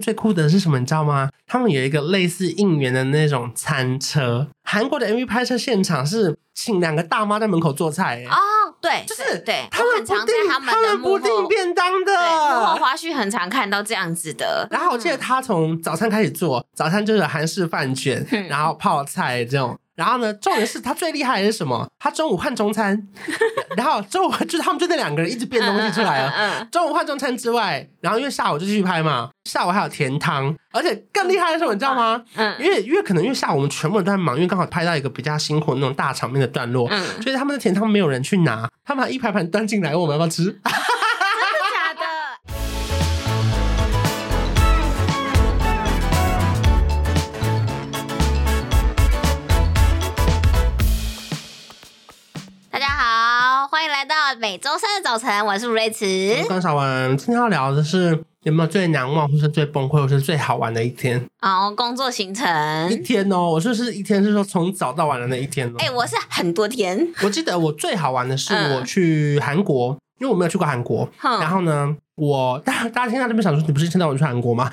最酷的是什么？你知道吗？他们有一个类似应援的那种餐车。韩国的 MV 拍摄现场是请两个大妈在门口做菜、欸。哦，对，就是对，他们不订他，他们不订便当的。幕后花絮很常看到这样子的。然后我记得他从早餐开始做，早餐就是韩式饭卷，然后泡菜这种。然后呢，重点是他最厉害的是什么？他中午换中餐，然后中午就是他们就那两个人一直变东西出来了。中午换中餐之外，然后因为下午就继续拍嘛，下午还有甜汤，而且更厉害的是你知道吗？嗯，因为因为可能因为下午我们全部人都在忙，因为刚好拍到一个比较辛苦的那种大场面的段落，嗯，所以他们的甜汤没有人去拿，他们还一排排端进来问我们要不要吃。周三的早晨，我是瑞慈，我是关韶文。今天要聊的是有没有最难忘，或是最崩溃，或是最好玩的一天？哦，工作行程一天哦，我说是一天，是说从早到晚的那一天哦。哎、欸，我是很多天。我记得我最好玩的是我去韩国，嗯、因为我没有去过韩国。嗯、然后呢，我大大家听到这边想说，你不是一天到晚去韩国吗？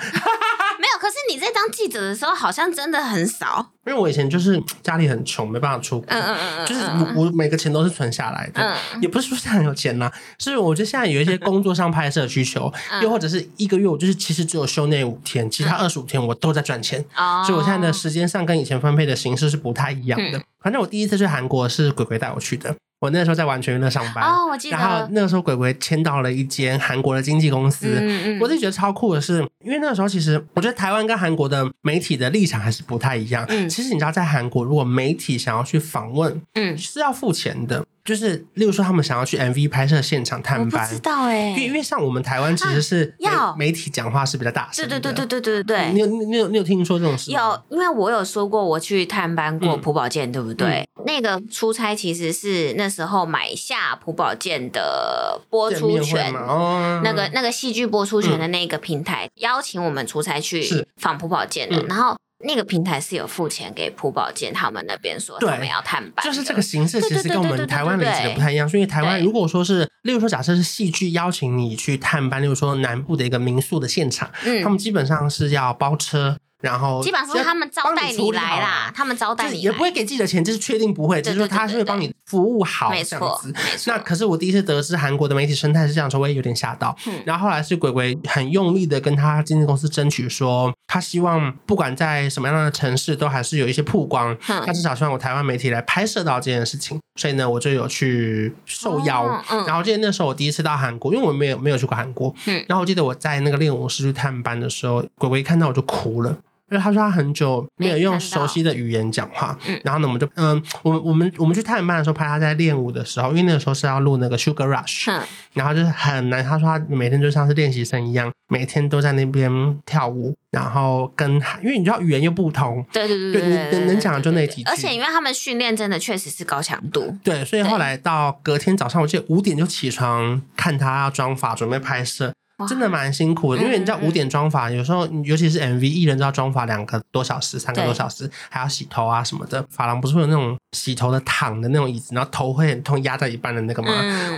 可是你在当记者的时候，好像真的很少。因为我以前就是家里很穷，没办法出国。嗯嗯嗯就是我我每个钱都是存下来的。嗯。也不是说现在很有钱呐，是我觉得现在有一些工作上拍摄需求，又或者是一个月我就是其实只有休那五天，其他二十五天我都在赚钱。哦。所以我现在的时间上跟以前分配的形式是不太一样的。反正我第一次去韩国是鬼鬼带我去的。我那时候在完全娱乐上班哦，我记得。然后那个时候鬼鬼签到了一间韩国的经纪公司，嗯嗯，我自己觉得超酷的是，因为那个时候其实我觉得台湾跟韩国的媒体的立场还是不太一样。嗯，其实你知道，在韩国如果媒体想要去访问，嗯，是要付钱的。就是，例如说，他们想要去 MV 拍摄现场探班，我不知道哎、欸，因为因为像我们台湾其实是要媒体讲话是比较大声，对对对对对对对。你有你有你有听说这种事吗？有，因为我有说过我去探班过朴宝剑，对不对？嗯、那个出差其实是那时候买下朴宝剑的播出权，哦、那个那个戏剧播出权的那个平台、嗯、邀请我们出差去访朴宝剑的，嗯、然后。那个平台是有付钱给朴宝剑他们那边说他们要探班，就是这个形式其实跟我们台湾理解的不太一样。所以台湾如果说是，例如说假设是戏剧邀请你去探班，例如说南部的一个民宿的现场，嗯，他们基本上是要包车。然后基本上是他们招待你来啦，他们招待你也不会给自己的钱，这是确定不会，就是说他是会帮你服务好这样子。那可是我第一次得知韩国的媒体生态是这样，说我也有点吓到。然后后来是鬼鬼很用力的跟他经纪公司争取说，他希望不管在什么样的城市都还是有一些曝光，他至少希望我台湾媒体来拍摄到这件事情。所以呢，我就有去受邀。然后记得那时候我第一次到韩国，因为我没有没有去过韩国。然后我记得我在那个练舞室去探班的时候，鬼鬼一看到我就哭了。因为他说他很久没有用熟悉的语言讲话，然后呢，我们就嗯，我们我们我们去探班的时候拍他在练舞的时候，因为那个时候是要录那个 Sugar Rush，然后就是很难。他说他每天就像是练习生一样，每天都在那边跳舞，然后跟因为你知道语言又不同，对对对对，能能讲的就那几句。而且因为他们训练真的确实是高强度，对，所以后来到隔天早上，我记得五点就起床看他要妆发准备拍摄。真的蛮辛苦的，因为你知道五点妆发，有时候尤其是 MV 艺人都要妆发两个多小时、三个多小时，还要洗头啊什么的。发廊不是会有那种洗头的躺的那种椅子，然后头会很痛压在一半的那个吗？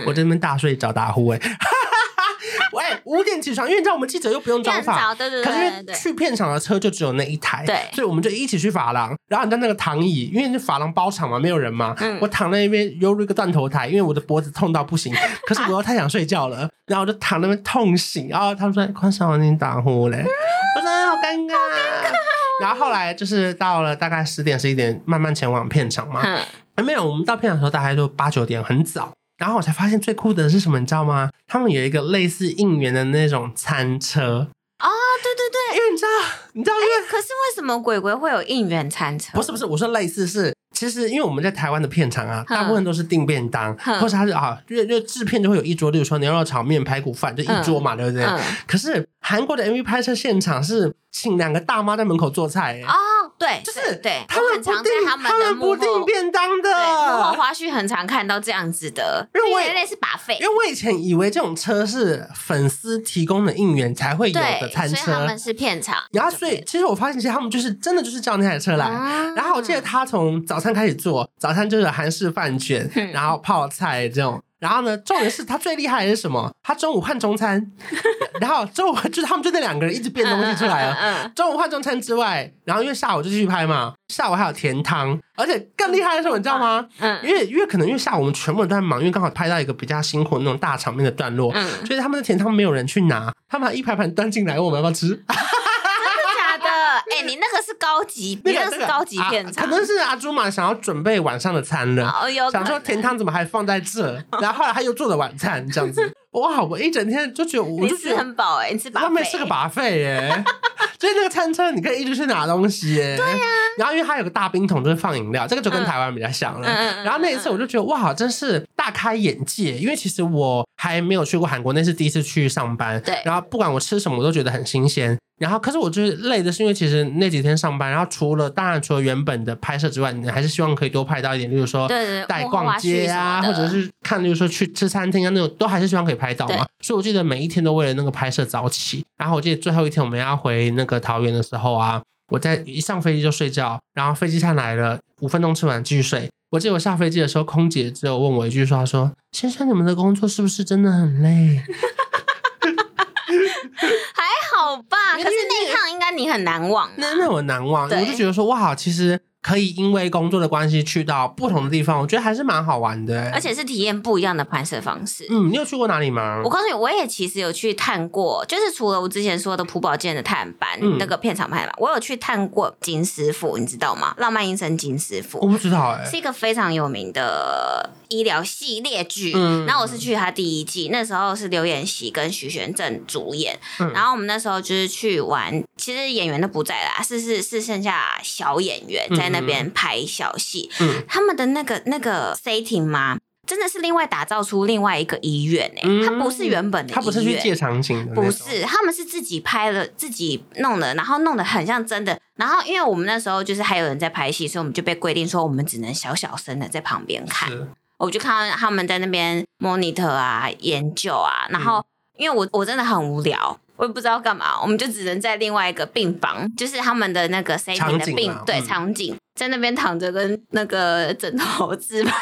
我这边大睡着打呼哎。喂，五点起床，因为你知道我们记者又不用妆发，对对对，可是因为去片场的车就只有那一台，对，所以我们就一起去发廊。然后你在那个躺椅，因为是发廊包场嘛，没有人嘛，嗯，我躺在那边犹如一个断头台，因为我的脖子痛到不行，可是我又太想睡觉了，然后我就躺那边痛醒。然后他们说：“关韶文你打呼嘞。”我说：“好尴尬。”然后后来就是到了大概十点十一点，慢慢前往片场嘛。还没有，我们到片场的时候大概就八九点，很早。然后我才发现最酷的是什么，你知道吗？他们有一个类似应援的那种餐车。啊、哦，对对对，因为你知道，你知道，因为可是为什么鬼鬼会有应援餐车？不是不是，我说类似是，其实因为我们在台湾的片场啊，大部分都是订便当，或者他是啊，因为因为制片就会有一桌，例如说牛肉炒面、排骨饭，就一桌嘛，嗯、对不对？嗯、可是韩国的 MV 拍摄现场是请两个大妈在门口做菜啊。哦对，就是对，他们常在他们的不定便当的幕后花絮，很常看到这样子的，因为我类似 buffet。因为我以前以为这种车是粉丝提供的应援才会有的餐车，所以他们是片场。然后，所以其实我发现，其实他们就是真的就是叫那台车来。然后我记得他从早餐开始做，早餐就是韩式饭卷，然后泡菜这种。然后呢，重点是他最厉害的是什么？他中午换中餐，然后中午就是他们就那两个人一直变东西出来了。中午换中餐之外，然后因为下午就继续拍嘛，下午还有甜汤，而且更厉害的是什么，你知道吗？嗯，因为因为可能因为下午我们全部人都在忙，因为刚好拍到一个比较辛苦的那种大场面的段落，嗯，所以他们的甜汤没有人去拿，他们还一排盘端进来问我们要不要吃。哎、欸，你那个是高级，那个是高级片场，啊，可能是阿朱玛想要准备晚上的餐了，哦，想说甜汤怎么还放在这，然后后来他又做了晚餐，这样子，哇，我一整天就觉得，我就觉得很饱哎，你吃饱，外面是个 buffet 哎，所以那个餐车你可以一直去拿东西哎，对呀，然后因为它有个大冰桶，就是放饮料，这个就跟台湾比较像了，嗯、然后那一次我就觉得哇，真是大开眼界，因为其实我还没有去过韩国，那是第一次去上班，对，然后不管我吃什么，我都觉得很新鲜。然后，可是我就是累的是，因为其实那几天上班，然后除了当然除了原本的拍摄之外，你还是希望可以多拍到一点，例如说带逛街啊，或者是看，例如说去吃餐厅啊那种，都还是希望可以拍到嘛。所以我记得每一天都为了那个拍摄早起。然后我记得最后一天我们要回那个桃园的时候啊，我在一上飞机就睡觉，然后飞机上来了，五分钟吃完继续睡。我记得我下飞机的时候，空姐只有问我一句说：“她说先生，你们的工作是不是真的很累？” 还好吧，可是那一趟应该你很难忘。那那我难忘，我就觉得说哇，其实。可以因为工作的关系去到不同的地方，我觉得还是蛮好玩的，而且是体验不一样的拍摄方式。嗯，你有去过哪里吗？我告诉你，我也其实有去探过，就是除了我之前说的朴宝剑的探班、嗯、那个片场拍嘛，我有去探过金师傅，你知道吗？浪漫医生金师傅，我不知道哎、欸，是一个非常有名的医疗系列剧。嗯，然后我是去他第一季，那时候是刘演锡跟徐玄振主演，嗯、然后我们那时候就是去玩，其实演员都不在啦，是是是剩下小演员在那边拍。小戏，嗯，他们的那个那个 setting 吗？真的是另外打造出另外一个医院哎、欸，嗯、它不是原本的医院，他不是去借场景的，不是，他们是自己拍了，自己弄的，然后弄得很像真的。然后因为我们那时候就是还有人在拍戏，所以我们就被规定说我们只能小小声的在旁边看。是我就看到他们在那边 monitor 啊，研究啊，然后、嗯、因为我我真的很无聊。我也不知道干嘛，我们就只能在另外一个病房，就是他们的那个 setting 的病对场景，在那边躺着跟那个枕头自拍，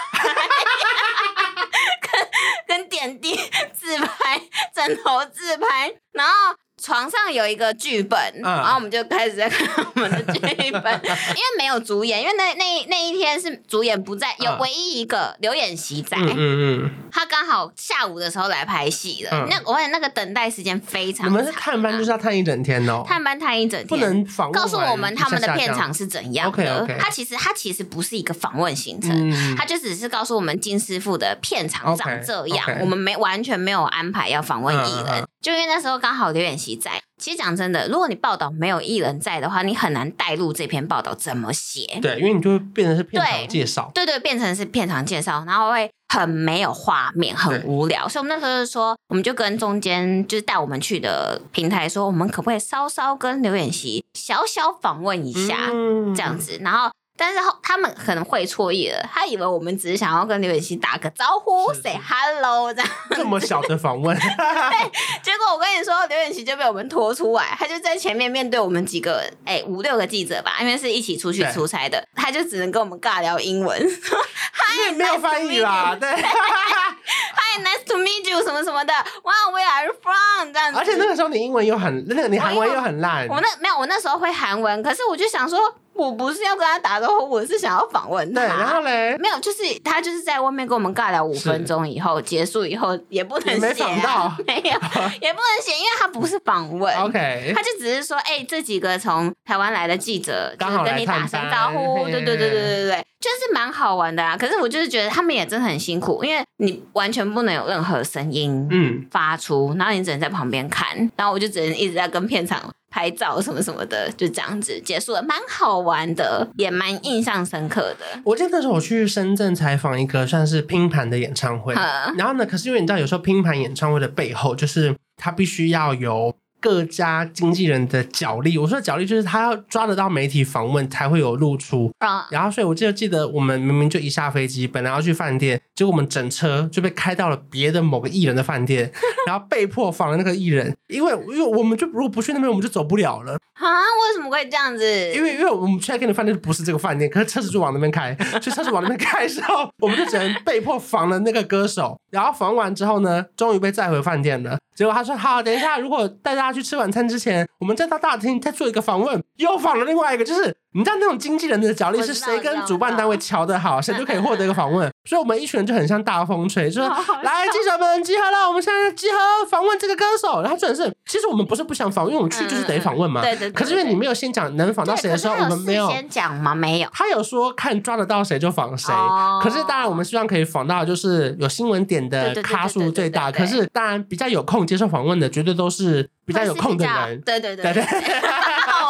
跟跟点滴自拍，枕头自拍，然后。床上有一个剧本，嗯、然后我们就开始在看我们的剧本，因为没有主演，因为那那那一天是主演不在，有唯一一个刘演席在，嗯嗯，他刚好下午的时候来拍戏了。嗯、那我感那个等待时间非常长，我们是探班就是要探一整天哦，探班探一整天，不能访问，告诉我们他们的片场是怎样的。OK OK，他其实他其实不是一个访问行程，嗯、他就只是告诉我们金师傅的片场长这样，okay, okay 我们没完全没有安排要访问艺人。就因为那时候刚好刘演锡在，其实讲真的，如果你报道没有艺人在的话，你很难带入这篇报道怎么写。对，因为你就会变成是片场介绍。对对，变成是片场介绍，然后会很没有画面，很无聊。所以我们那时候就说，我们就跟中间就是带我们去的平台说，我们可不可以稍稍跟刘演锡小小访问一下，嗯、这样子，然后。但是他们可能会错意了，他以为我们只是想要跟刘演锡打个招呼，say hello 这样。这么小的访问，对。结果我跟你说，刘演锡就被我们拖出来，他就在前面面对我们几个，哎、欸，五六个记者吧，因为是一起出去出差的，他就只能跟我们尬聊英文。他也没有翻译啦，对。Hi，nice to meet you，什么什么的。Wow，where are you from？这样子。而且那个时候你英文又很，那个你韩文又很烂。我那没有，我那时候会韩文，可是我就想说。我不是要跟他打招呼，我是想要访问他。对，然后嘞，没有，就是他就是在外面跟我们尬聊五分钟以后结束以后，也不能写、啊，没，没有，也不能写，因为他不是访问。OK，他就只是说，哎、欸，这几个从台湾来的记者，刚好跟你打声招呼，对对对对对对对，就是蛮好玩的啊。可是我就是觉得他们也真的很辛苦，因为你完全不能有任何声音嗯发出，嗯、然后你只能在旁边看，然后我就只能一直在跟片场。拍照什么什么的，就这样子结束了，蛮好玩的，也蛮印象深刻的。我记得那时候我去深圳采访一个算是拼盘的演唱会，呵然后呢，可是因为你知道，有时候拼盘演唱会的背后，就是他必须要有各家经纪人的角力。我说的角力，就是他要抓得到媒体访问才会有露出啊。然后，所以我记得记得我们明明就一下飞机，本来要去饭店，结果我们整车就被开到了别的某个艺人的饭店，然后被迫访了那个艺人，因为因为我们就如果不去那边，我们就走不了了啊！为什么会这样子？因为因为我们现在跟的饭店不是这个饭店，可是车子就往那边开，所以车子往那边开的时候，我们就只能被迫访了那个歌手。然后访完之后呢，终于被载回饭店了。结果他说：“好，等一下，如果带大家去吃晚餐之前，我们再到大厅再做一个访问，又访了另外一个，就是。”你知道那种经纪人的角力是谁跟主办单位瞧得好，谁就可以获得一个访问。所以，我们一群人就很像大风吹，就说：“来，记者们集合了，我们现在集合访问这个歌手。”然后，重点是，其实我们不是不想访问，因为我们去就是得访问嘛。对对。可是因为你没有先讲能访到谁的时候，我们没有先讲吗？没有。他有说看抓得到谁就访谁。可是当然，我们希望可以访到就是有新闻点的咖数最大。可是当然，比较有空接受访问的，绝对都是比较有空的人。对对对对。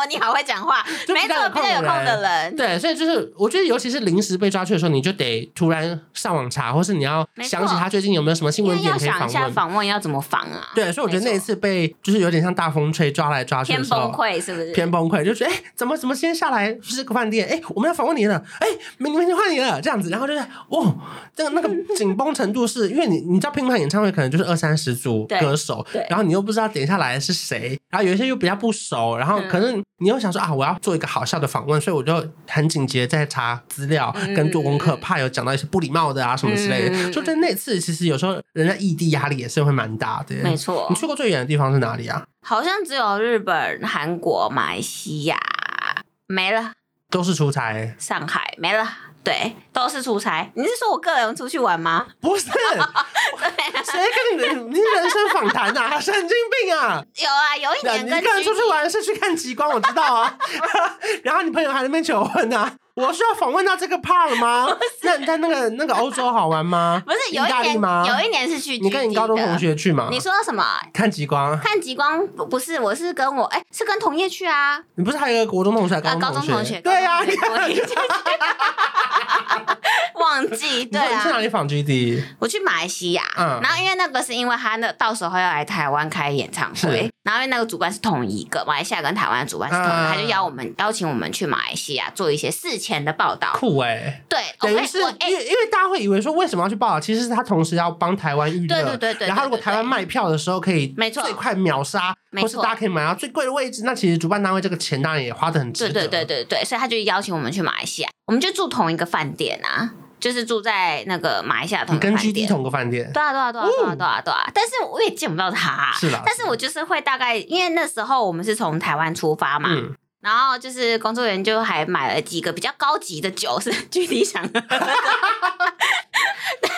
你好会讲话，没错，比较有空的人。对，所以就是我觉得，尤其是临时被抓去的时候，你就得突然上网查，或是你要想起他最近有没有什么新闻点可以访问。想一下访问要怎么访啊？对，所以我觉得那一次被就是有点像大风吹抓来抓去的时候，偏崩溃是不是？偏崩溃，就觉得哎，怎么怎么先下来是个饭店？哎，我们要访问你了，哎，明明天换你了，这样子，然后就是哇，这个那个 紧绷程度是因为你你知道乒乓演唱会可能就是二三十组歌手，然后你又不知道点下来是谁，然后有一些又比较不熟，然后可能。你又想说啊，我要做一个好笑的访问，所以我就很紧急的在查资料跟做功课，怕有讲到一些不礼貌的啊什么之类的。就在那次，其实有时候人家异地压力也是会蛮大的。没错，你去过最远的地方是哪里啊？好像只有日本、韩国、马来西亚，没了。都是出差。上海没了。对，都是出差。你是说我个人出去玩吗？不是，谁跟你的？你人生访谈啊？神经病啊！有啊，有一年跟你个人出去玩是去看极光，我知道啊。然后你朋友还在那边求婚啊。我需要访问到这个 part 吗？那你在那个那个欧洲好玩吗？不是，有一年吗？有一年是去，你跟你高中同学去吗？你说什么？看极光？看极光？不是，我是跟我哎，是跟同业去啊。你不是还有一个国中同学？高中同学？对呀。忘记 对啊。你去哪里访 GD？我去马来西亚。嗯。然后因为那个是因为他那到时候要来台湾开演唱会，然后因为那个主办是同一个，马来西亚跟台湾的主办是同一个，他就邀我们邀请我们去马来西亚做一些事前的报道。酷哎。对。等于是因为因为大家会以为说为什么要去报道，其实是他同时要帮台湾预热。对对对对。然后如果台湾卖票的时候可以没错最快秒杀，或是大家可以买到最贵的位置，那其实主办单位这个钱当然也花的很值得。对对对对对，所以他就邀请我们去马来西亚，我们就住同一个饭店啊。就是住在那个马来西亚同跟 GD 同个饭店，对啊对啊对啊对啊对啊对啊，但是我也见不到他，是啦。但是我就是会大概，因为那时候我们是从台湾出发嘛，嗯、然后就是工作人员就还买了几个比较高级的酒，是 GD 想喝。对，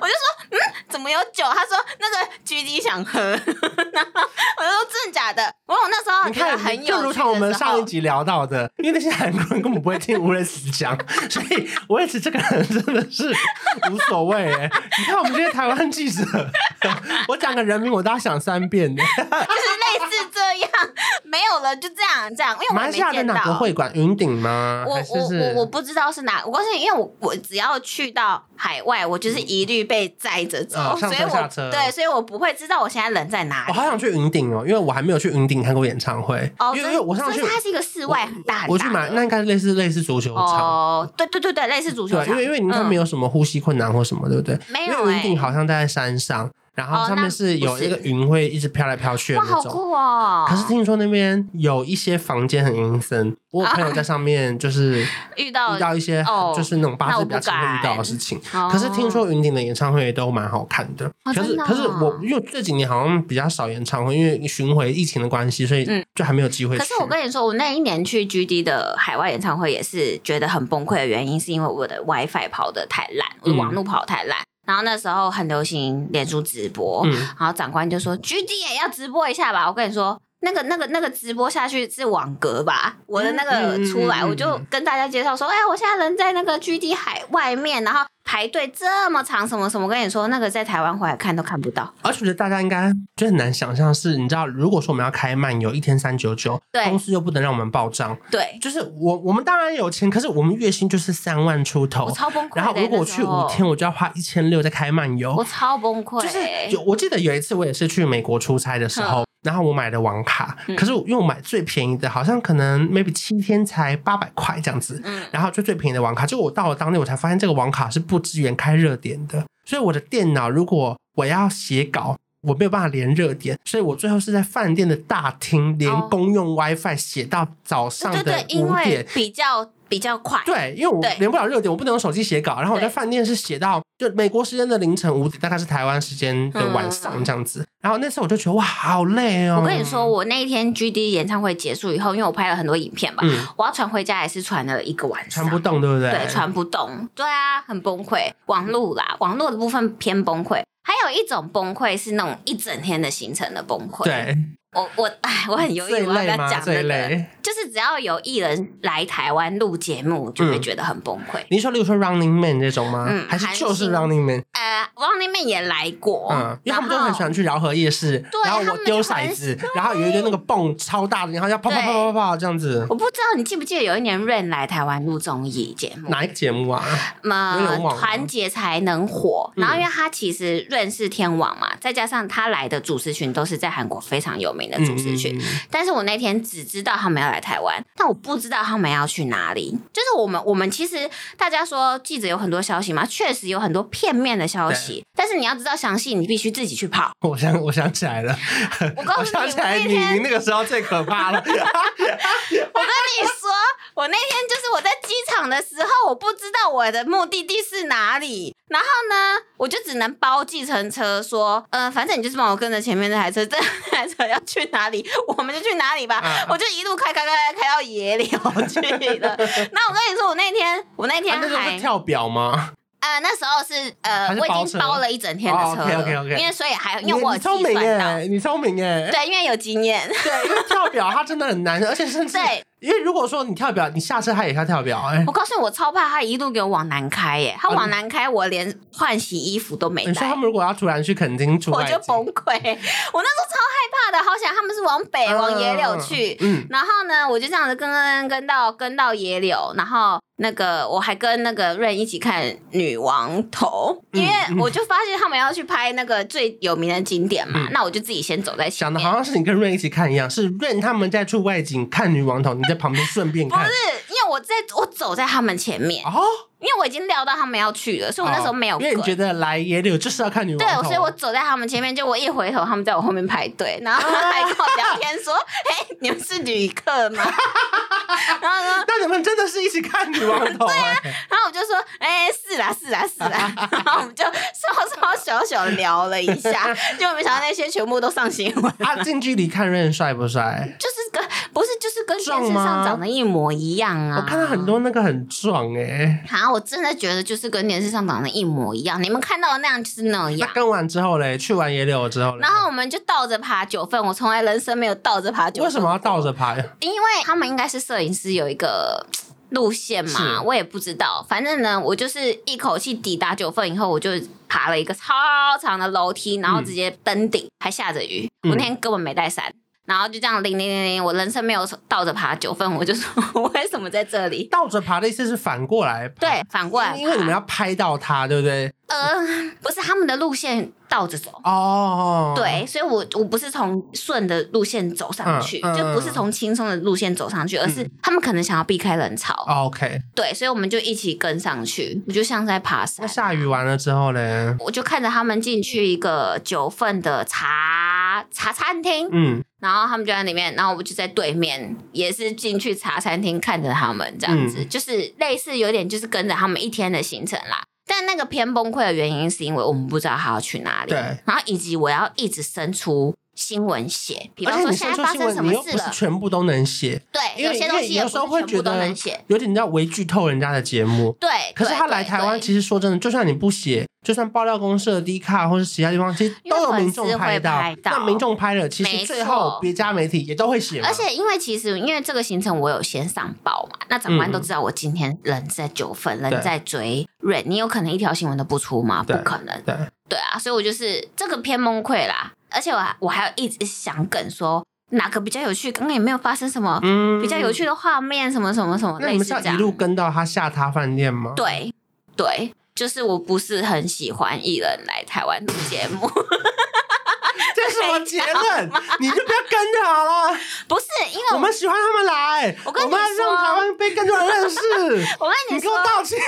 我就说，嗯，怎么有酒？他说那个 GD 想喝，然后我就说真的假的？我那时候你看很有，就如同我们上一集聊到的，因为那些韩国人根本不会听吴瑞慈讲，所以吴瑞慈这个人真的是无所谓哎。你看我们这些台湾记者，我讲个人名我都要想三遍的，就是类似这样，没有了就这样这样。因为我马来西亚的哪个会馆？云顶吗？我我我我不知道是哪，我告诉你，因为我我只要去到海外，我就是一律被载着走，上车下车。对，所以我不会知道我现在人在哪里。我好想去云顶哦，因为我还没有去云顶。看过演唱会哦，因为我上去，它是一个室外很大很大。我去买，那应该类似类似足球场哦，对对对对，类似足球场。因为因为你看没有什么呼吸困难或什么，对不对？没有，因为云顶好像在山上。然后上面是有一个云会一直飘来飘去的那种，哇，好酷哦！可是听说那边有一些房间很阴森，我朋友在上面就是 遇到遇到一些就是那种八字比较轻会遇到的事情。可是听说云顶的演唱会都蛮好看的，可是可是我因为这几年好像比较少演唱会，因为巡回疫情的关系，所以就还没有机会。可是我跟你说，我那一年去 GD 的海外演唱会也是觉得很崩溃的原因，是因为我的 WiFi 跑的太烂，我的网络跑得太烂。然后那时候很流行脸书直播，嗯、然后长官就说：“GD 也要直播一下吧。”我跟你说。那个、那个、那个直播下去是网格吧？我的那个出来，我就跟大家介绍说：“哎，我现在人在那个 GD 海外面，然后排队这么长，什么什么。”我跟你说，那个在台湾回来看都看不到。而且我觉得大家应该就很难想象，是你知道，如果说我们要开漫游，一天三九九，公司又不能让我们报账，对，就是我我们当然有钱，可是我们月薪就是三万出头，我超崩溃。然后如果我去五天，我就要花一千六在开漫游，我超崩溃。就是有，我记得有一次我也是去美国出差的时候。然后我买的网卡，可是我因为我买最便宜的，好像可能 maybe 七天才八百块这样子。然后就最便宜的网卡，结果我到了当地，我才发现这个网卡是不支援开热点的。所以我的电脑如果我要写稿，我没有办法连热点，所以我最后是在饭店的大厅连公用 WiFi 写到早上的五点，对对对，因为比较。比较快，对，因为我连不了热点，我不能用手机写稿。然后我在饭店是写到就美国时间的凌晨五点，大概是台湾时间的晚上这样子。嗯、然后那次我就觉得哇，好累哦。我跟你说，我那一天 GD 演唱会结束以后，因为我拍了很多影片嘛，嗯、我要传回家也是传了一个晚上，传不动，对不对？对，传不动，对啊，很崩溃。网络啦，网络的部分偏崩溃。还有一种崩溃是那种一整天的行程的崩溃。对。我我哎，我很犹豫我要不要讲这个，就是只要有艺人来台湾录节目，就会觉得很崩溃。你说，例如说 Running Man 这种吗？嗯，还是就是 Running Man？呃，Running Man 也来过，嗯，因为他们都很喜欢去饶河夜市，然后我丢骰子，然后有一个那个泵超大的，然后要啪啪啪啪啪这样子。我不知道你记不记得有一年 Rain 来台湾录综艺节目，哪一个节目啊？呃，团结才能火。然后因为他其实 Rain 是天王嘛，再加上他来的主持群都是在韩国非常有名的主持群。但是我那天只知道他们要来台湾，但我不知道他们要去哪里。就是我们，我们其实大家说记者有很多消息嘛，确实有很多片面的消息。但是你要知道详细，你必须自己去跑。我想，我想起来了，我告诉你，我想起来，你你那个时候最可怕了。我跟你说，我那天就是我在机场的时候，我不知道我的目的地是哪里，然后呢，我就只能包计程车，说，呃，反正你就是帮我跟着前面那台车，这台车要去哪里？我们就去哪里吧，啊、我就一路开开开开开到野柳去了。那我跟你说，我那天我那天还、啊、那是跳表吗？呃，那时候是呃，是我已经包了一整天的车了，哦、okay, okay, okay. 因为所以还因为我聪明耶，你聪明耶，对，因为有经验，对，因为跳表它真的很难，而且甚至对。因为如果说你跳表，你下车他也要跳表，哎，我告诉你，我超怕他一路给我往南开，耶，他往南开，我连换洗衣服都没带。你说他们如果要突然去垦丁出，我就崩溃。我那时候超害怕的，好想他们是往北往野柳去，嗯，然后呢，我就这样子跟跟跟到跟到野柳，然后那个我还跟那个 Rain 一起看女王头，因为我就发现他们要去拍那个最有名的景点嘛，那我就自己先走在前面。讲的好像是你跟 Rain 一起看一样，是 Rain 他们在出外景看女王头，你在旁边顺便。不是，因为我在我走在他们前面哦，因为我已经料到他们要去了，所以我那时候没有。因为你觉得来野柳就是要看女王头。对，所以我走在他们前面，就我一回头，他们在我后面排队，然后还跟我聊天说：“哎，你们是旅客吗？” 然后说：“那你们真的是一起看女王头？”对啊，然后我就说：“哎，是啦，是啦，是啦。”然后我们就稍稍小小聊了一下，就没想到那些全部都上新闻。他近距离看 Rain 帅不帅？就是跟不是就是跟电视上长得一模。模一样啊！我看到很多那个很壮哎、欸，好，我真的觉得就是跟电视上长得一模一样。你们看到的那样就是那样。那跟完之后嘞，去完野柳之后，然后我们就倒着爬九份。我从来人生没有倒着爬九份。为什么要倒着爬？因为他们应该是摄影师有一个路线嘛，我也不知道。反正呢，我就是一口气抵达九份以后，我就爬了一个超长的楼梯，然后直接登顶，嗯、还下着雨。我那天根本没带伞。然后就这样零零零零，我人生没有倒着爬九份，我就说 我为什么在这里？倒着爬的意思是反过来，对，反过来，因为你们要拍到它，对不对？呃，不是他们的路线倒着走哦，对，所以我我不是从顺的路线走上去，嗯嗯、就不是从轻松的路线走上去，而是他们可能想要避开人潮。哦、OK，对，所以我们就一起跟上去，我就像在爬山。那下雨完了之后呢？我就看着他们进去一个九份的茶茶餐厅，嗯。然后他们就在里面，然后我就在对面，也是进去茶餐厅看着他们这样子，嗯、就是类似有点就是跟着他们一天的行程啦。但那个偏崩溃的原因是因为我们不知道他要去哪里，对然后以及我要一直生出。新闻写，比方说现在发生什么事了，全部都能写。对，有些东西有时候会觉得有点叫微剧透人家的节目。对，可是他来台湾，其实说真的，就算你不写，就算爆料公社、D 卡或是其他地方，其实都有民众拍到。那民众拍了，其实最后别家媒体也都会写。而且因为其实因为这个行程我有先上报嘛，那长官都知道我今天人在九份，人在追 Rain，你有可能一条新闻都不出吗？不可能。对对啊，所以我就是这个偏崩溃啦。而且我还我还要一直想梗说哪个比较有趣，刚刚也没有发生什么比较有趣的画面，什么什么什么类似这样。那你们是要一路跟到他下榻饭店吗？对对，就是我不是很喜欢艺人来台湾录节目。什么结论？你就不要跟就好了。不是，因为我，我们喜欢他们来，我，跟你说，我们要让台湾被更多人认识。我跟你说，你给我道歉，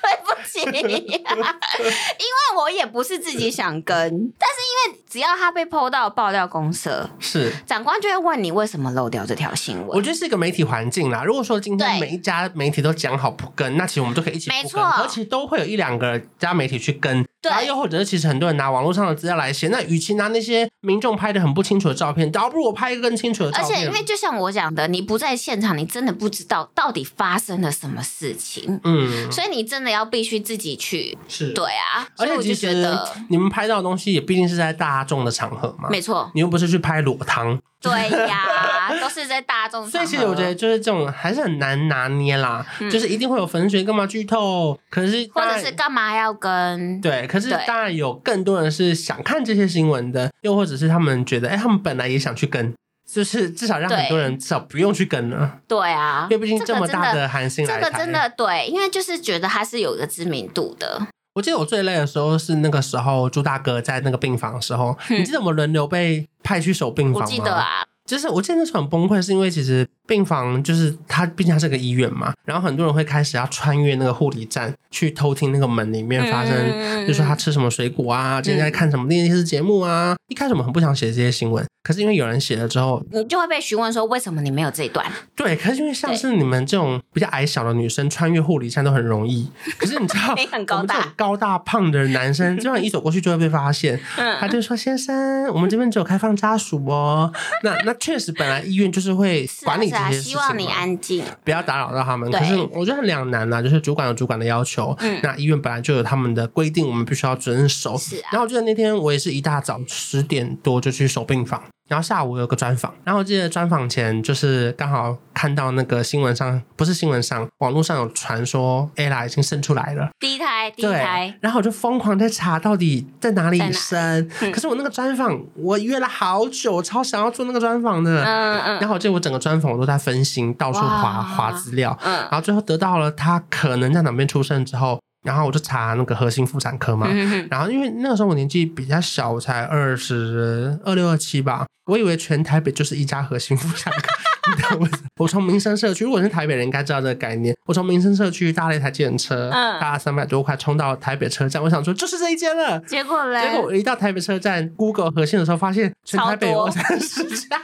对不起。因为我也不是自己想跟，但是因为只要他被 PO 到爆料公社，是长官就会问你为什么漏掉这条新闻。我觉得是一个媒体环境啦。如果说今天每一家媒体都讲好不跟，那其实我们都可以一起不跟，而且都会有一两个家媒体去跟。然后又或者是其实很多人拿网络上的资料来写，那与其拿那些民众拍的很不清楚的照片，倒不如我拍一个更清楚的照片。而且因为就像我讲的，你不在现场，你真的不知道到底发生了什么事情。嗯，所以你真的要必须自己去。是，对啊。而且其实你们拍到的东西也毕竟是在大众的场合嘛。没错。你又不是去拍裸汤。对呀，都是在大众。所以其实我觉得就是这种还是很难拿捏啦，嗯、就是一定会有粉水干嘛剧透，可是或者是干嘛要跟对，可是当然有更多人是想看这些新闻的，又或者是他们觉得哎，他们本来也想去跟，就是至少让很多人至少不用去跟了。对啊，因为毕竟这么大的韩星来这个真的对，因为就是觉得他是有一个知名度的。我记得我最累的时候是那个时候朱大哥在那个病房的时候，嗯、你记得我们轮流被派去守病房吗？我记得啊。就是我记得那时候很崩溃，是因为其实病房就是它，毕竟它是个医院嘛，然后很多人会开始要穿越那个护理站去偷听那个门里面发生，嗯、就说他吃什么水果啊，今天在看什么电视节目啊。嗯、一开始我们很不想写这些新闻。可是因为有人写了之后，你就会被询问说，为什么你没有这一段？对，可是因为像是你们这种比较矮小的女生穿越护理站都很容易。可是你知道，你 很高大，高大胖的男生，这样一走过去就会被发现。嗯，他就说：“先生，我们这边只有开放家属哦。”那那确实，本来医院就是会 管理这些事情，希望你安静，不要打扰到他们。可是我觉得很两难呐，就是主管有主管的要求，嗯，那医院本来就有他们的规定，我们必须要遵守。是啊。然后我记得那天我也是一大早十点多就去守病房。然后下午有个专访，然后我记得专访前就是刚好看到那个新闻上，不是新闻上，网络上有传说 Ella 已经生出来了，第一胎，第一胎。然后我就疯狂在查到底在哪里生。可是我那个专访我约了好久，我超想要做那个专访的。嗯嗯。然后我记得我整个专访我都在分心，到处划划资料。嗯。然后最后得到了他可能在哪边出生之后。然后我就查那个核心妇产科嘛，嗯、然后因为那个时候我年纪比较小，我才二十二六二七吧，我以为全台北就是一家核心妇产科。我从民生社区，如果是台北人应该知道这个概念。我从民生社区搭了一台计程车，嗯，搭了三百多块冲到台北车站，我想说就是这一间了。结果嘞？结果我一到台北车站，Google 核心的时候，发现全台北有三十家。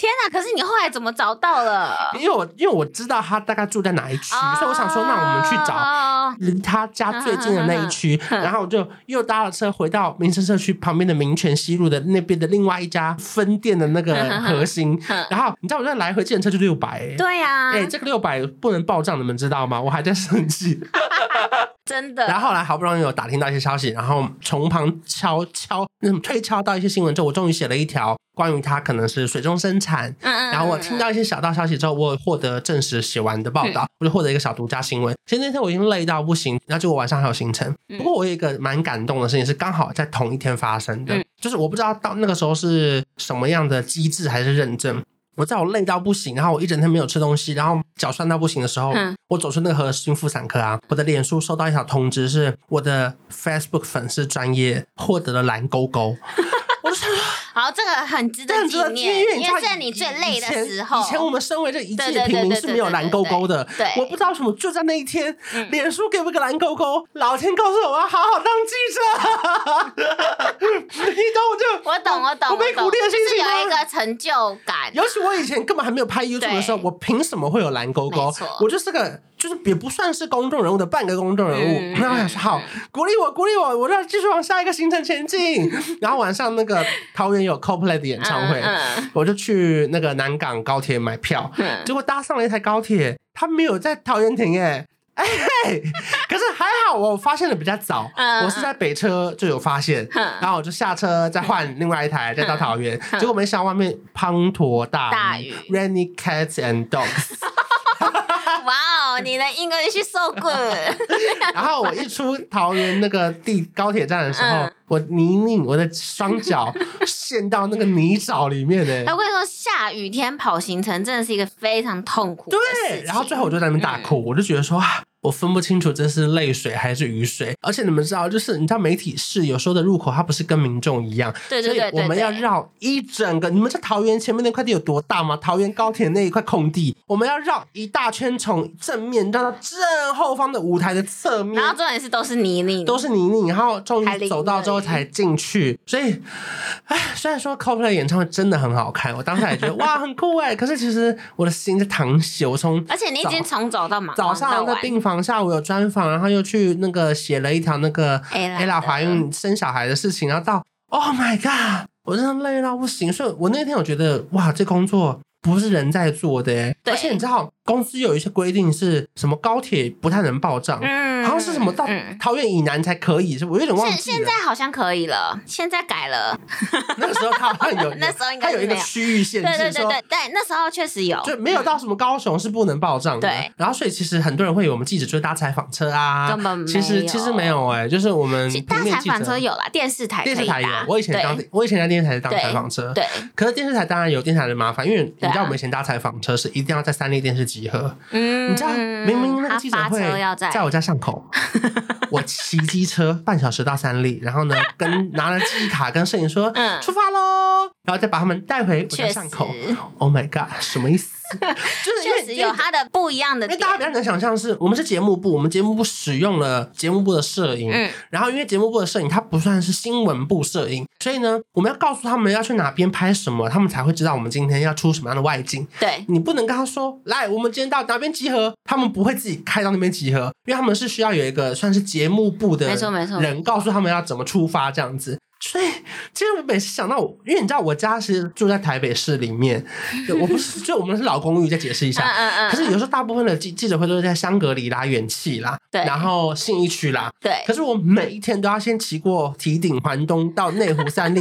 天哪！可是你后来怎么找到了？因为我因为我知道他大概住在哪一区，哦、所以我想说，那我们去找离他家最近的那一区。嗯、然后我就又搭了车回到民生社区旁边的民权西路的那边的另外一家分店的那个核心。嗯、然后你知道我这来回计程车就六百哎。对呀。哎，这个六百不能报账，你们知道吗？我还在生气。真的。然后后来好不容易有打听到一些消息，然后从旁敲敲那什么推敲到一些新闻之后，我终于写了一条。关于他可能是水中生产，嗯嗯，然后我听到一些小道消息之后，我获得证实写完的报道，嗯、我就获得一个小独家新闻。其实那天我已经累到不行，然后结果晚上还有行程。不过我有一个蛮感动的事情是刚好在同一天发生的，嗯、就是我不知道到那个时候是什么样的机制还是认证。我在我累到不行，然后我一整天没有吃东西，然后脚酸到不行的时候，嗯、我走出那个核心妇产科啊，我的脸书收到一条通知，是我的 Facebook 粉丝专业获得了蓝勾勾。好，这个很值得纪念，因为在你最累的时候，以前我们身为这一介平民是没有蓝勾勾的。对，我不知道什么，就在那一天，脸书给我个蓝勾勾，老天告诉我，我要好好当记者。你懂我就，我懂我懂，我被鼓励的心情有一个成就感。尤其我以前根本还没有拍 YouTube 的时候，我凭什么会有蓝勾勾？我就是个。就是也不算是公众人物的半个公众人物，那我想说好，鼓励我，鼓励我，我就要继续往下一个行程前进。然后晚上那个桃园有 Coldplay 的演唱会，我就去那个南港高铁买票，结果搭上了一台高铁，他没有在桃园停耶，哎，可是还好我发现的比较早，我是在北车就有发现，然后我就下车再换另外一台再到桃园，结果没想到外面滂沱大雨，Rainy cats and dogs。你的英文是 so good。然后我一出桃园那个地高铁站的时候，嗯、我泥泞，我的双脚陷到那个泥沼里面呢。我跟你说，下雨天跑行程真的是一个非常痛苦的。对，然后最后我就在那边大哭，嗯、我就觉得说，我分不清楚这是泪水还是雨水。而且你们知道，就是你知道媒体室有时候的入口，它不是跟民众一样，对对对，所以我们要绕一整个。你们知道桃园前面那块地有多大吗？桃园高铁那一块空地，我们要绕一大圈，从正面绕到正后方的舞台的侧面。然后重点是都是泥泞，都是泥泞，然后终于走到之后才进去。所以，哎，虽然说 Coldplay 演唱会真的很好看，我当时也觉得哇很酷哎，可是其实我的心在淌血。我从 而且你已经从早到晚早上在病房，下午有专访，然后又去那个写了一条那个 Ella 怀孕生小孩的事情，然后到 Oh my God，我真的累到不行。所以我那天我觉得哇，这工作不是人在做的哎，而且你知道。公司有一些规定，是什么高铁不太能报账，嗯，好像是什么到桃园以南才可以，是我有点忘记了。现在好像可以了，现在改了。那个时候他好像有，那时候应该有一个区域限制，对对对对，对，那时候确实有，就没有到什么高雄是不能报账的。对，然后所以其实很多人会以为我们记者就是搭采访车啊，根本。其实其实没有哎，就是我们搭采访车有啦，电视台电视台有。我以前当我以前在电视台是当采访车，对。可是电视台当然有电视台的麻烦，因为你知道我们以前搭采访车是一定要在三立电视集合，嗯。你知道，明明那个记者会在我家巷口，我骑机车半小时到三立，然后呢，跟拿了记忆卡跟摄影说，嗯，出发喽，然后再把他们带回我家巷口。Oh my god，什么意思？就是确实有它的不一样的，因为大家比较能想象是，我们是节目部，我们节目部使用了节目部的摄影，嗯，然后因为节目部的摄影它不算是新闻部摄影，所以呢，我们要告诉他们要去哪边拍什么，他们才会知道我们今天要出什么样的外景。对，你不能跟他说，来，我们今天到哪边集合，他们不会自己开到那边集合，因为他们是需要有一个算是节目部的，没错没错，人告诉他们要怎么出发这样子。所以，其实我每次想到我，因为你知道我家是住在台北市里面，我不是，就我们是老公寓，再解释一下。嗯嗯嗯。可是有时候大部分的记记者会都是在香格里拉、远气啦，对，然后信义区啦，对。可是我每一天都要先骑过提顶环东到内湖三立，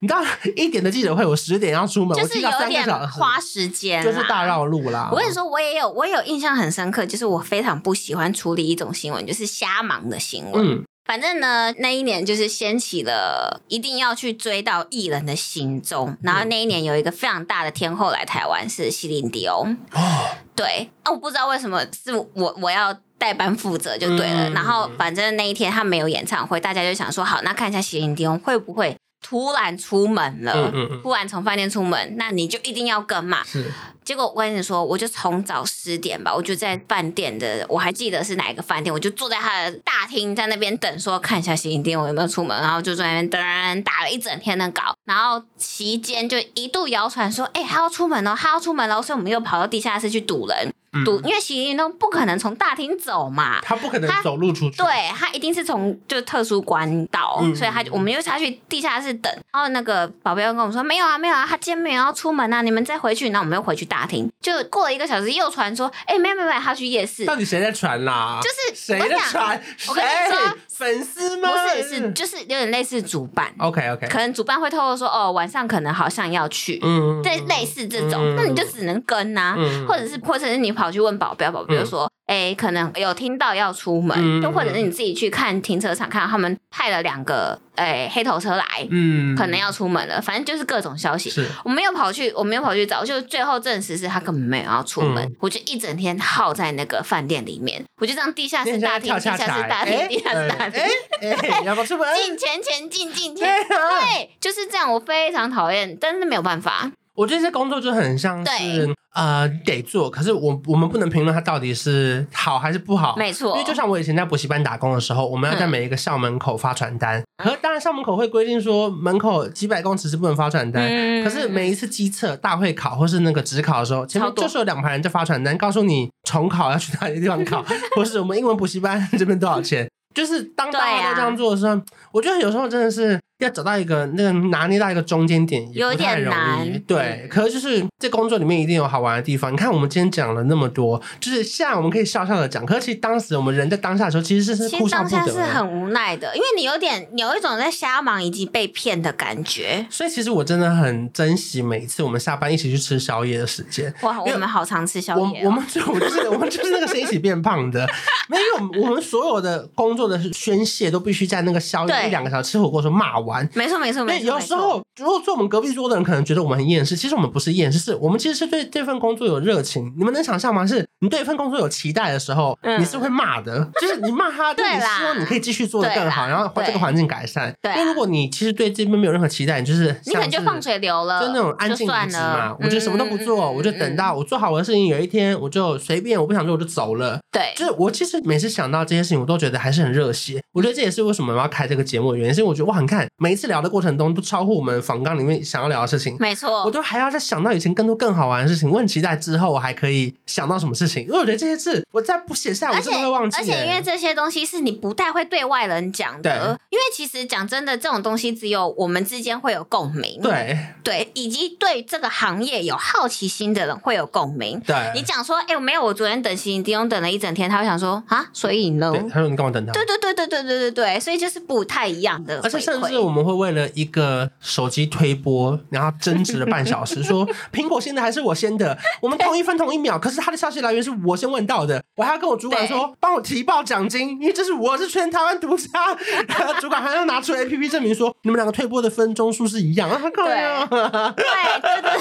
你知道一点的记者会，我十点要出门，就是有点花时间，就是大绕路啦。我跟你说，我也有我也有印象很深刻，就是我非常不喜欢处理一种新闻，就是瞎忙的新闻。嗯。反正呢，那一年就是掀起了一定要去追到艺人的行踪。然后那一年有一个非常大的天后来台湾，是席琳迪翁。哦，对，啊，我不知道为什么是我我要代班负责就对了。嗯、然后反正那一天他没有演唱会，大家就想说，好，那看一下席琳迪翁会不会突然出门了，嗯嗯嗯突然从饭店出门，那你就一定要跟嘛。是。结果我跟你说，我就从早十点吧，我就在饭店的，我还记得是哪一个饭店，我就坐在他的大厅，在那边等，说看一下席琳迪翁有没有出门，然后就在那边等，打了一整天的稿，然后期间就一度谣传说，哎、欸，他要出门了，他要出门了，所以我们又跑到地下室去堵人。堵，因为席琳都不可能从大厅走嘛，他不可能走路出去，对，他一定是从就是特殊关道，嗯、所以他就我们又下去地下室等，然后那个保镖跟我们说没有啊没有啊，他今天没有要出门啊，你们再回去，然后我们又回去大厅，就过了一个小时又传说，哎、欸，没有没有没有，他去夜市，到底谁在传啦？就是谁在传？我跟你说，粉丝吗？不是，是就是有点类似主办，OK OK，可能主办会透露说，哦，晚上可能好像要去，嗯，对，类似这种，嗯、那你就只能跟呐、啊，嗯、或者是或者是你跑去问保镖保。比如说，哎、欸，可能有听到要出门，又、嗯、或者是你自己去看停车场，看到他们派了两个哎、欸、黑头车来，嗯，可能要出门了。反正就是各种消息。我没有跑去，我没有跑去找，就最后证实是他根本没有要出门。嗯、我就一整天耗在那个饭店里面，我就这样地下室大厅，地下室大厅，地下室大厅，哎，要不出门？进前前进进前，对，就是这样。我非常讨厌，但是没有办法。我觉得这工作就很像是呃得做，可是我我们不能评论它到底是好还是不好。没错，因为就像我以前在补习班打工的时候，我们要在每一个校门口发传单，可是当然校门口会规定说门口几百公尺是不能发传单，可是每一次机测大会考或是那个职考的时候，前面就是有两排人在发传单，告诉你重考要去哪些地方考，或是我们英文补习班 这边多少钱。就是当大家都这样做的时候，我觉得有时候真的是。要找到一个那个拿捏到一个中间点也有点难。对，可是就是这工作里面一定有好玩的地方。你看我们今天讲了那么多，就是现在我们可以笑笑的讲，可是其实当时我们人在当下的时候，其实是是哭笑不得。其实当下是很无奈的，因为你有点有一种在瞎忙以及被骗的感觉。所以其实我真的很珍惜每一次我们下班一起去吃宵夜的时间。哇，我们好常吃宵夜。我我们就我就是我们就是那个是一起变胖的，没有我们所有的工作的宣泄都必须在那个宵夜一两个小时吃火锅的时候骂完。没错没错没错。有时候，如果坐我们隔壁桌的人可能觉得我们很厌世，其实我们不是厌世，是我们其实是对这份工作有热情。你们能想象吗？是你对一份工作有期待的时候，嗯、你是会骂的，就是你骂他，对，你希望你可以继续做的更好，然后这个环境改善。对，因为如果你其实对这边没有任何期待，你就是你可能就放水流了，就那种安静离职嘛。我就什么都不做，我就等到我做好我的事情，有一天我就随便，我不想做我就走了。对，就是我其实每次想到这些事情，我都觉得还是很热血。我觉得这也是为什么我要开这个节目的原因，是因为我觉得哇，你看每一次聊的过程中都超乎我们访纲里面想要聊的事情。没错，我都还要再想到以前更多更好玩的事情。我很期待之后我还可以想到什么事情，因为我觉得这些字我再不写下来，我真的会忘记。而且因为这些东西是你不太会对外人讲的，因为其实讲真的，这种东西只有我们之间会有共鸣。对对，以及对这个行业有好奇心的人会有共鸣。对，你讲说，哎、欸，我没有，我昨天等席迪翁等了一整天，他会想说啊，所以呢？他说你干嘛等他？对对对对对对对对，所以就是不太一样的。而且甚至我们会为了一个手机推播，然后争执了半小时，说苹果先的还是我先的？我们同一分同一秒，可是他的消息来源是我先问到的，我还要跟我主管说帮我提报奖金，因为这是我是全台湾独家。主管还要拿出 APP 证明说你们两个推播的分钟数是一样，他靠呀！对对对，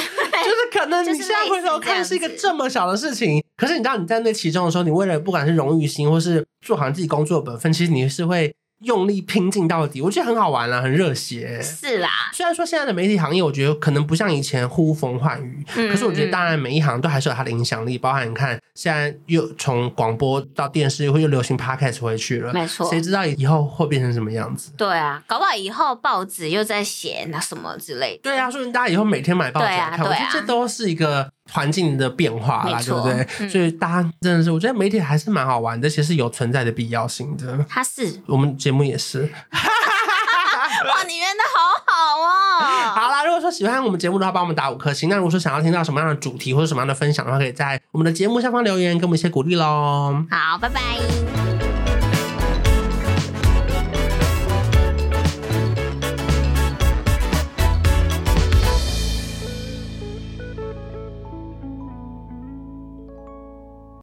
就是可能你现在回头看是一个这么小的事情，可是你知道你在那其中的时候，你为了不管是荣誉心或是做好自己工作的本分，其实你是会。用力拼尽到底，我觉得很好玩啦，很热血。是啦，虽然说现在的媒体行业，我觉得可能不像以前呼风唤雨，嗯、可是我觉得当然每一行都还是有它的影响力。包含你看，现在又从广播到电视，又会又流行 podcast 回去了。没错，谁知道以后会变成什么样子？对啊，搞不好以后报纸又在写那什么之类的。对啊，说明大家以后每天买报纸看，啊啊、我觉得这都是一个。环境的变化啦，错对不对？嗯、所以大家真的是，我觉得媒体还是蛮好玩的，其实是有存在的必要性的。它是，我们节目也是。哇，你圆的好好哦！好啦，如果说喜欢我们节目的话，帮我们打五颗星。那如果说想要听到什么样的主题或者什么样的分享的话，可以在我们的节目下方留言，给我们一些鼓励喽。好，拜拜。